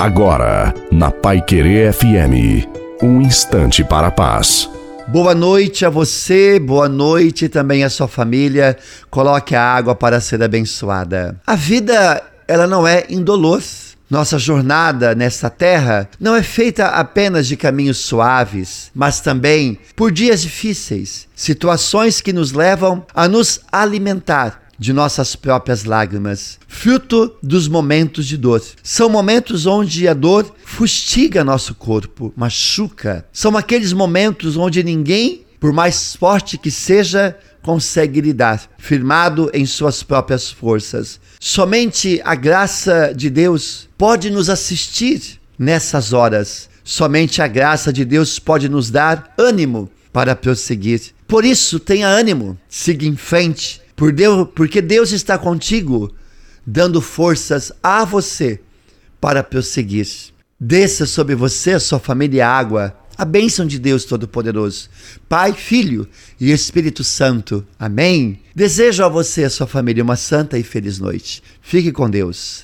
Agora, na Pai Querer FM, um instante para a paz. Boa noite a você, boa noite também à sua família. Coloque a água para ser abençoada. A vida, ela não é indolor. Nossa jornada nesta terra não é feita apenas de caminhos suaves, mas também por dias difíceis, situações que nos levam a nos alimentar de nossas próprias lágrimas, fruto dos momentos de dor. São momentos onde a dor fustiga nosso corpo, machuca. São aqueles momentos onde ninguém, por mais forte que seja, consegue lidar, firmado em suas próprias forças. Somente a graça de Deus pode nos assistir nessas horas. Somente a graça de Deus pode nos dar ânimo para prosseguir. Por isso, tenha ânimo, siga em frente, por Deus, porque Deus está contigo, dando forças a você para prosseguir. Desça sobre você, sua família, água, a bênção de Deus Todo-Poderoso, Pai, Filho e Espírito Santo. Amém. Desejo a você e a sua família uma santa e feliz noite. Fique com Deus.